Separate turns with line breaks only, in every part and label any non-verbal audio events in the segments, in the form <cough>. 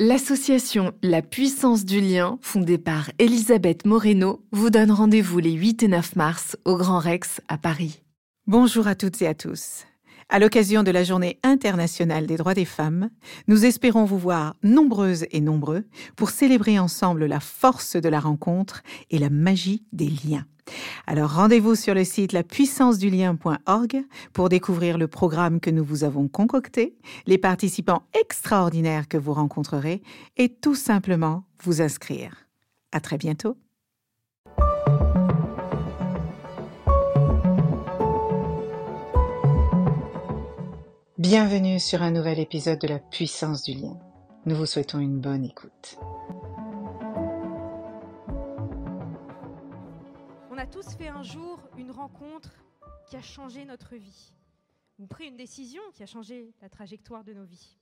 L'association La puissance du lien, fondée par Elisabeth Moreno, vous donne rendez-vous les 8 et 9 mars au Grand Rex à Paris.
Bonjour à toutes et à tous. À l'occasion de la Journée internationale des droits des femmes, nous espérons vous voir nombreuses et nombreux pour célébrer ensemble la force de la rencontre et la magie des liens. Alors rendez-vous sur le site lapuissancedulien.org pour découvrir le programme que nous vous avons concocté, les participants extraordinaires que vous rencontrerez et tout simplement vous inscrire. À très bientôt. Bienvenue sur un nouvel épisode de la puissance du lien. Nous vous souhaitons une bonne écoute.
On a tous fait un jour une rencontre qui a changé notre vie, ou pris une décision qui a changé la trajectoire de nos vies.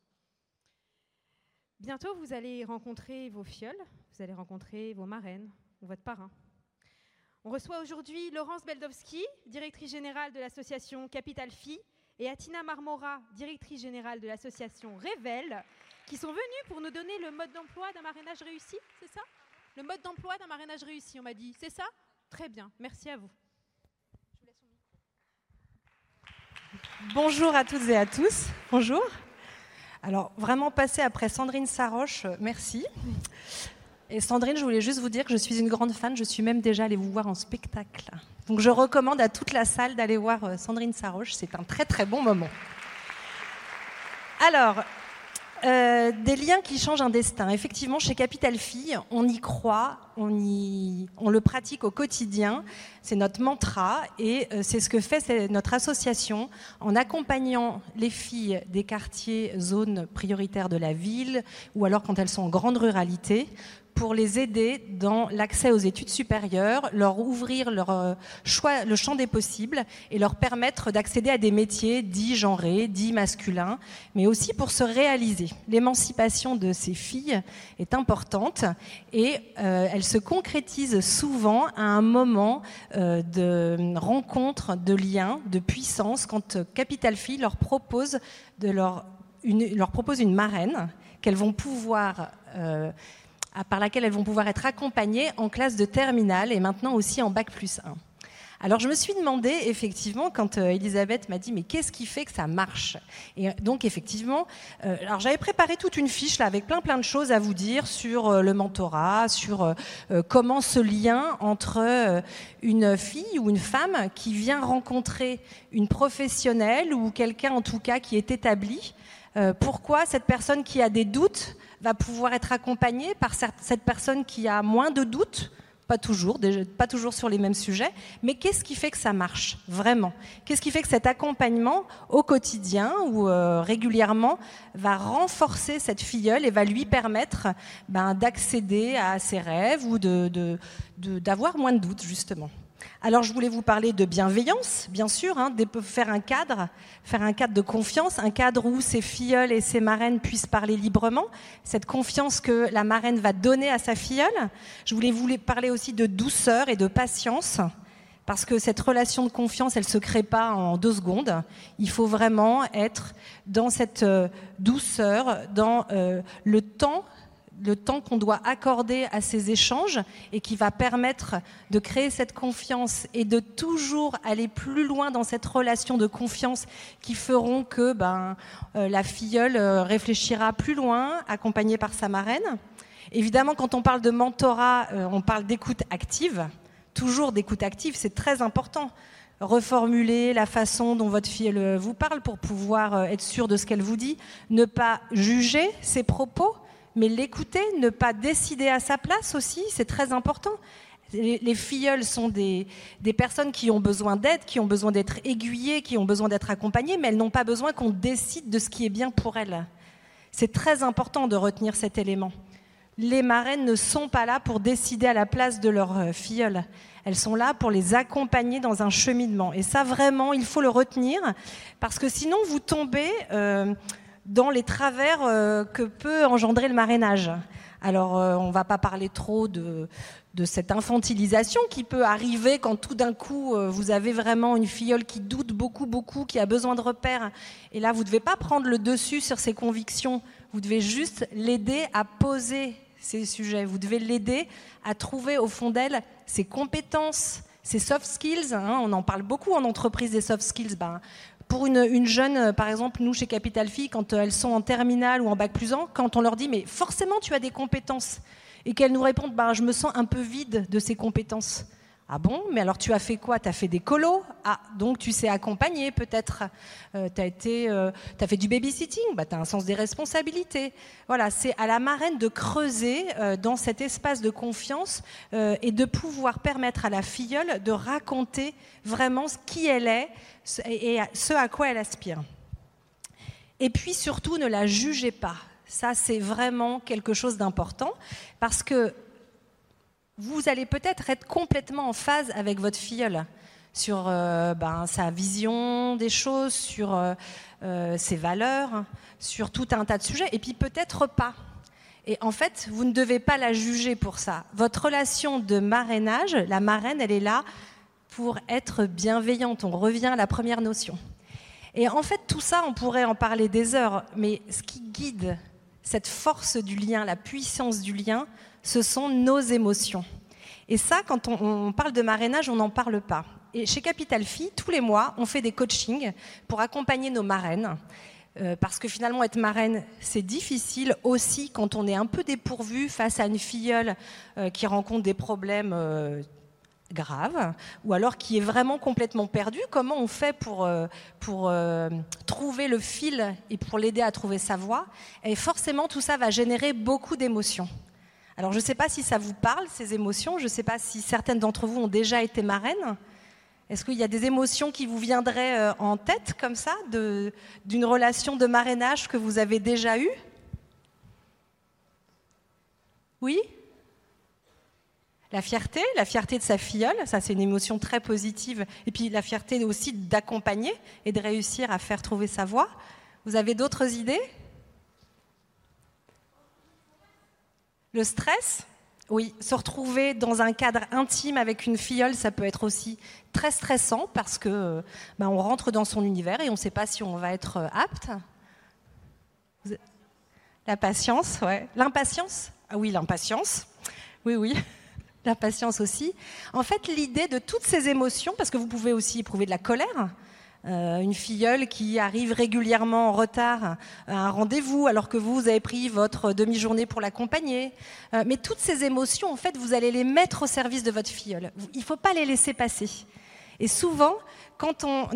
Bientôt, vous allez rencontrer vos fioles, vous allez rencontrer vos marraines ou votre parrain. On reçoit aujourd'hui Laurence Beldowski, directrice générale de l'association Capital Phi, et Atina Marmora, directrice générale de l'association Révèle, qui sont venus pour nous donner le mode d'emploi d'un marrainage réussi, c'est ça? Le mode d'emploi d'un marrainage réussi, on m'a dit, c'est ça? Très bien, merci à vous.
Bonjour à toutes et à tous. Bonjour. Alors, vraiment passer après Sandrine Saroche, merci. Sandrine, je voulais juste vous dire que je suis une grande fan, je suis même déjà allée vous voir en spectacle. Donc je recommande à toute la salle d'aller voir euh, Sandrine Saroche, c'est un très très bon moment. Alors, euh, des liens qui changent un destin. Effectivement, chez Capital Fille, on y croit, on, y, on le pratique au quotidien. C'est notre mantra et euh, c'est ce que fait notre association en accompagnant les filles des quartiers, zones prioritaires de la ville ou alors quand elles sont en grande ruralité pour les aider dans l'accès aux études supérieures, leur ouvrir euh, le champ des possibles et leur permettre d'accéder à des métiers dits genrés, dits masculins, mais aussi pour se réaliser. L'émancipation de ces filles est importante et euh, elle se concrétise souvent à un moment euh, de rencontre, de lien, de puissance, quand Capital Fille leur propose une marraine qu'elles vont pouvoir par laquelle elles vont pouvoir être accompagnées en classe de terminale et maintenant aussi en bac plus 1. Alors je me suis demandé effectivement quand euh, Elisabeth m'a dit mais qu'est-ce qui fait que ça marche? Et euh, donc effectivement, euh, alors j'avais préparé toute une fiche là avec plein plein de choses à vous dire sur le mentorat, sur comment ce lien entre une fille ou une femme qui vient rencontrer une professionnelle ou quelqu'un en tout cas qui est établi, pourquoi cette personne qui a des doutes va pouvoir être accompagné par cette personne qui a moins de doutes, pas toujours, sur les mêmes sujets, mais qu'est-ce qui fait que ça marche vraiment? Qu'est-ce qui fait que cet accompagnement au quotidien ou euh, régulièrement va renforcer cette filleule et va lui permettre ben, d'accéder à ses rêves ou d'avoir moins de doutes justement? Alors je voulais vous parler de bienveillance, bien sûr, hein, de faire un cadre, faire un cadre de confiance, un cadre où ces filleuls et ces marraines puissent parler librement, cette confiance que la marraine va donner à sa filleule. Je voulais vous parler aussi de douceur et de patience. Parce que cette relation de confiance, elle ne se crée pas en deux secondes. Il faut vraiment être dans cette euh, douceur, dans euh, le temps le temps qu'on doit accorder à ces échanges et qui va permettre de créer cette confiance et de toujours aller plus loin dans cette relation de confiance qui feront que ben, euh, la filleule euh, réfléchira plus loin, accompagnée par sa marraine. Évidemment, quand on parle de mentorat, euh, on parle d'écoute active. Toujours d'écoute active, c'est très important reformuler la façon dont votre fille vous parle pour pouvoir être sûr de ce qu'elle vous dit, ne pas juger ses propos, mais l'écouter, ne pas décider à sa place aussi, c'est très important. Les, filleuls sont des, personnes qui ont besoin d'aide, qui ont besoin d'être aiguillées, qui ont besoin d'être accompagnées, mais elles n'ont pas besoin qu'on décide de ce qui est bien pour elles. C'est très important de retenir cet élément. Les marraines ne sont pas là pour décider à la place de leurs euh, filleuls. Elles sont là pour les accompagner dans un cheminement. Et ça, vraiment, il faut le retenir, parce que sinon, vous tombez... Euh, dans les travers euh, que peut engendrer le marrainage. Alors, euh, on ne va pas parler trop de, cette infantilisation qui peut arriver quand tout d'un coup, euh, vous avez vraiment une filleule qui doute beaucoup, beaucoup, qui a besoin de repères. Et là, vous ne devez pas prendre le dessus sur ses convictions. Vous devez juste l'aider à poser ces sujets. Vous devez l'aider à trouver au fond d'elle ses compétences, ses soft skills. Hein. on en parle beaucoup en entreprise des soft skills. Ben, pour une, jeune, par exemple, nous chez Capital Phi, quand elles sont en terminale ou en bac plus 1, quand on leur dit mais forcément tu as des compétences et qu'elles nous répondent ben, je me sens un peu vide de ces compétences. Ah bon? Mais alors tu as fait quoi? Tu as fait des colos? Ah, donc tu sais accompagner peut-être. Euh, tu as, euh, fait du babysitting? Bah, Tu as un sens des responsabilités. Voilà, c'est à la marraine de creuser euh, dans cet espace de confiance et de pouvoir permettre à la filleule de raconter vraiment qui elle est et ce à quoi elle aspire. Et puis surtout, ne la jugez pas. Ça, c'est vraiment quelque chose d'important parce que vous allez peut-être être complètement en phase avec votre filleule sur euh, ben, sa vision des choses, sur euh, euh, ses valeurs, sur tout un tas de sujets, et puis peut-être pas. Et en fait, vous ne devez pas la juger pour ça. Votre relation de marrainage, la marraine, elle est là pour être bienveillante. On revient à la première notion. Et en fait, tout ça, on pourrait en parler des heures, mais ce qui guide cette force du lien, la puissance du lien, ce sont nos émotions. Et ça, quand on, parle de marrainage, on n'en parle pas. Et chez Capital Phi, tous les mois, on fait des coachings pour accompagner nos marraines. Euh, parce que finalement, être marraine, c'est difficile aussi quand on est un peu dépourvu face à une filleule euh, qui rencontre des problèmes euh, graves, ou alors qui est vraiment complètement perdue. Comment on fait pour, pour trouver le fil et pour l'aider à trouver sa voie? Et forcément, tout ça va générer beaucoup d'émotions. Alors je ne sais pas si ça vous parle, ces émotions, je ne sais pas si certaines d'entre vous ont déjà été marraines. Est-ce qu'il y a des émotions qui vous viendraient euh, en tête comme ça, d'une relation de marrainage que vous avez déjà eue? Oui? La fierté, la fierté de sa filleule, ça c'est une émotion très positive. Et puis la fierté aussi d'accompagner et de réussir à faire trouver sa voie. Vous avez d'autres idées? Le stress, oui, se retrouver dans un cadre intime avec une filleule, ça peut être aussi très stressant parce que ben, on rentre dans son univers et on ne sait pas si on va être euh, apte. La patience, ouais. L'impatience? Ah oui, l'impatience. Oui, oui. <laughs> L'impatience aussi. En fait, l'idée de toutes ces émotions, parce que vous pouvez aussi éprouver de la colère, euh, une filleule qui arrive régulièrement en retard à un rendez-vous alors que vous, avez pris votre demi-journée pour l'accompagner. Euh, mais toutes ces émotions, en fait, vous allez les mettre au service de votre filleule. Il ne faut pas les laisser passer. Et souvent, quand on,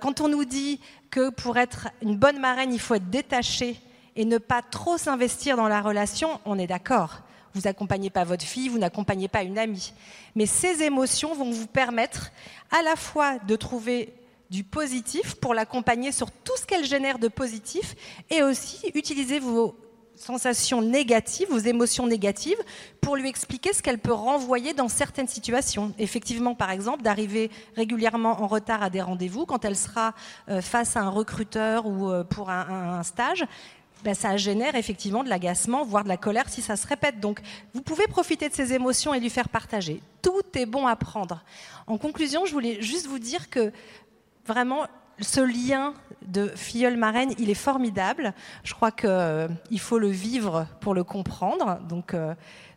quand on nous dit que pour être une bonne marraine, il faut être détaché et ne pas trop s'investir dans la relation, on est d'accord. Vous n'accompagnez pas votre fille, vous n'accompagnez pas une amie. Mais ces émotions vont vous permettre à la fois de trouver du positif pour l'accompagner sur tout ce qu'elle génère de positif et aussi utiliser vos sensations négatives, vos émotions négatives, pour lui expliquer ce qu'elle peut renvoyer dans certaines situations. Effectivement, par exemple, d'arriver régulièrement en retard à des rendez-vous quand elle sera euh, face à un recruteur ou euh, pour un, stage. Ben, ça génère effectivement de l'agacement, voire de la colère si ça se répète. Donc, vous pouvez profiter de ces émotions et lui faire partager. Tout est bon à prendre. En conclusion, je voulais juste vous dire que vraiment, ce lien de filleule marraine, il est formidable. Je crois qu'il euh, faut le vivre pour le comprendre. Donc, euh,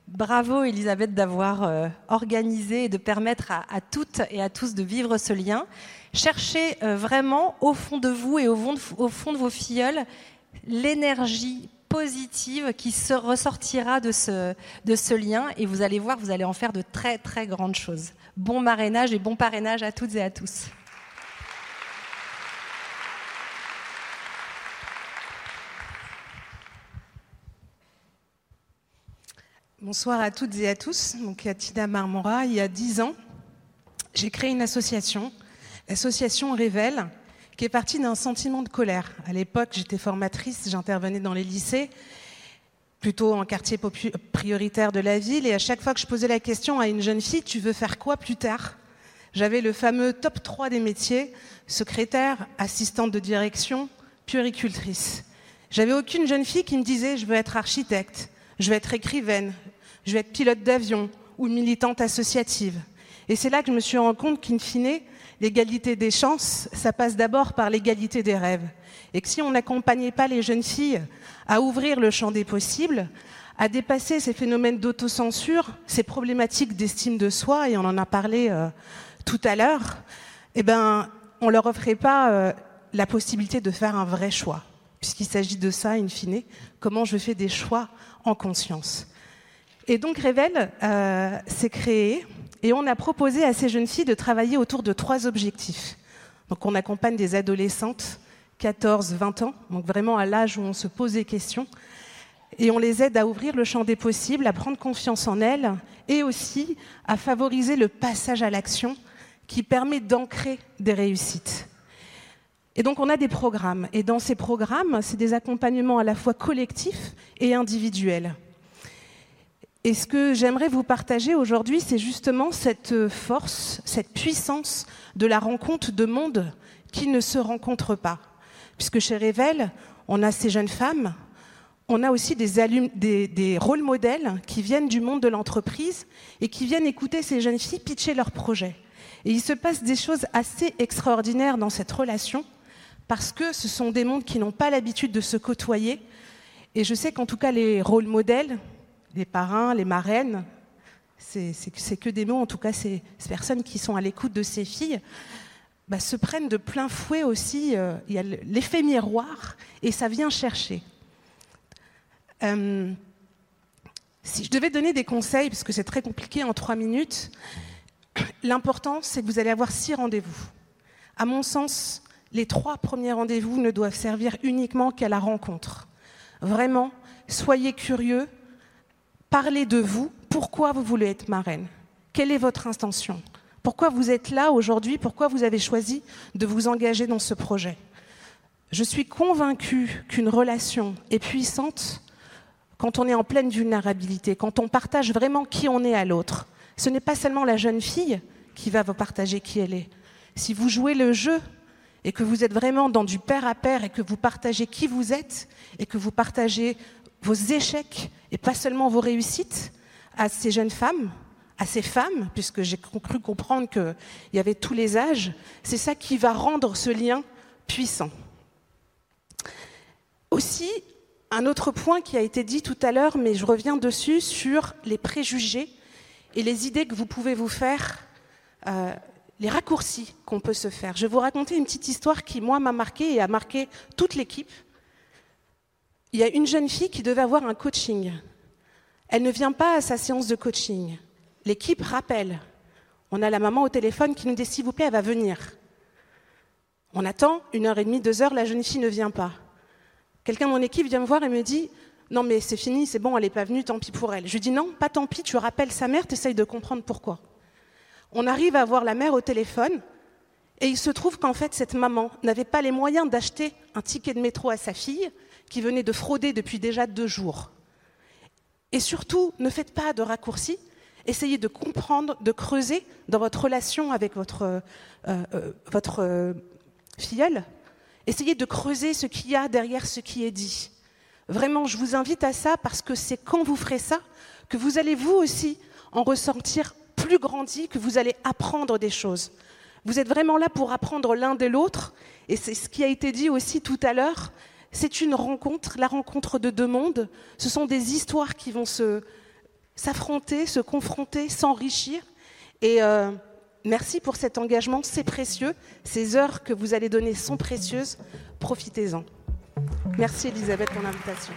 bravo Elisabeth d'avoir euh, organisé et de permettre à, toutes et à tous de vivre ce lien. Cherchez vraiment au fond de vous et au fond de, au fond de vos filleuls l'énergie positive qui se ressortira de ce, de ce lien et vous allez voir, vous allez en faire de très très grandes choses. Bon marrainage et bon parrainage à toutes et à tous.
Bonsoir à toutes et à tous. Donc, Tida Marmora, il y a dix ans, j'ai créé une association, l'association Révèle, qui est partie d'un sentiment de colère. À l'époque, j'étais formatrice, j'intervenais dans les lycées, plutôt en quartier prioritaire de la ville, et à chaque fois que je posais la question à une jeune fille, tu veux faire quoi plus tard? J'avais le fameux top 3 des métiers, secrétaire, assistante de direction, puéricultrice. J'avais aucune jeune fille qui me disait, je veux être architecte, je veux être écrivaine, je vais être pilote d'avion ou militante associative. Et c'est là que je me suis rendu compte qu'in fine, l'égalité des chances, ça passe d'abord par l'égalité des rêves. Et que si on n'accompagnait pas les jeunes filles à ouvrir le champ des possibles, à dépasser ces phénomènes d'autocensure, ces problématiques d'estime de soi, et on en a parlé euh, tout à l'heure, eh ben, on leur offrait pas euh, la possibilité de faire un vrai choix, puisqu'il s'agit de ça, in fine, comment je fais des choix en conscience. Et donc Révèle euh, s'est créé et on a proposé à ces jeunes filles de travailler autour de trois objectifs. Donc on accompagne des adolescentes, 14, 20 ans, donc vraiment à l'âge où on se pose des questions, et on les aide à ouvrir le champ des possibles, à prendre confiance en elles, et aussi à favoriser le passage à l'action qui permet d'ancrer des réussites. Et donc on a des programmes, et dans ces programmes, c'est des accompagnements à la fois collectifs et individuels. Et ce que j'aimerais vous partager aujourd'hui, c'est justement cette force, cette puissance de la rencontre de mondes qui ne se rencontrent pas. Puisque chez Révèle, on a ces jeunes femmes, on a aussi des, des, des rôles modèles qui viennent du monde de l'entreprise et qui viennent écouter ces jeunes filles pitcher leurs projets. Et il se passe des choses assez extraordinaires dans cette relation parce que ce sont des mondes qui n'ont pas l'habitude de se côtoyer. Et je sais qu'en tout cas, les rôles modèles, les parrains, les marraines, c'est que des mots, en tout cas ces, personnes qui sont à l'écoute de ces filles, bah, se prennent de plein fouet aussi, euh, il y a l'effet miroir, et ça vient chercher. Euh, si je devais donner des conseils, parce que c'est très compliqué en trois minutes, <clears throat> l'important c'est que vous allez avoir six rendez-vous. À mon sens, les trois premiers rendez-vous ne doivent servir uniquement qu'à la rencontre. Vraiment, soyez curieux, Parlez de vous, pourquoi vous voulez être marraine Quelle est votre intention? Pourquoi vous êtes là aujourd'hui? Pourquoi vous avez choisi de vous engager dans ce projet? Je suis convaincue qu'une relation est puissante quand on est en pleine vulnérabilité, quand on partage vraiment qui on est à l'autre. Ce n'est pas seulement la jeune fille qui va vous partager qui elle est. Si vous jouez le jeu et que vous êtes vraiment dans du pair à pair et que vous partagez qui vous êtes et que vous partagez vos échecs et pas seulement vos réussites à ces jeunes femmes, à ces femmes, puisque j'ai cru comprendre qu'il y avait tous les âges, c'est ça qui va rendre ce lien puissant. Aussi, un autre point qui a été dit tout à l'heure, mais je reviens dessus, sur les préjugés et les idées que vous pouvez vous faire, euh, les raccourcis qu'on peut se faire. Je vais vous raconter une petite histoire qui, moi, m'a marqué et a marqué toute l'équipe il y a une jeune fille qui devait avoir un coaching. Elle ne vient pas à sa séance de coaching. L'équipe rappelle. On a la maman au téléphone qui nous dit s'il vous plaît, elle va venir. On attend une heure et demie, deux heures, la jeune fille ne vient pas. Quelqu'un de mon équipe vient me voir et me dit non mais c'est fini, c'est bon, elle n'est pas venue, tant pis pour elle. Je lui dis non, pas tant pis, tu rappelles sa mère, tu essayes de comprendre pourquoi. On arrive à voir la mère au téléphone et il se trouve qu'en fait cette maman n'avait pas les moyens d'acheter un ticket de métro à sa fille, qui venait de frauder depuis déjà deux jours. Et surtout, ne faites pas de raccourcis, essayez de comprendre, de creuser dans votre relation avec votre, euh, euh, votre euh, filleule. Essayez de creuser ce qu'il y a derrière ce qui est dit. Vraiment, je vous invite à ça parce que c'est quand vous ferez ça que vous allez vous aussi en ressentir plus grandi, que vous allez apprendre des choses. Vous êtes vraiment là pour apprendre l'un de l'autre, et c'est ce qui a été dit aussi tout à l'heure, c'est une rencontre, la rencontre de deux mondes. Ce sont des histoires qui vont se, s'affronter, se confronter, s'enrichir. Et euh, merci pour cet engagement, c'est précieux. Ces heures que vous allez donner sont précieuses. Profitez-en. Merci Elisabeth pour l'invitation.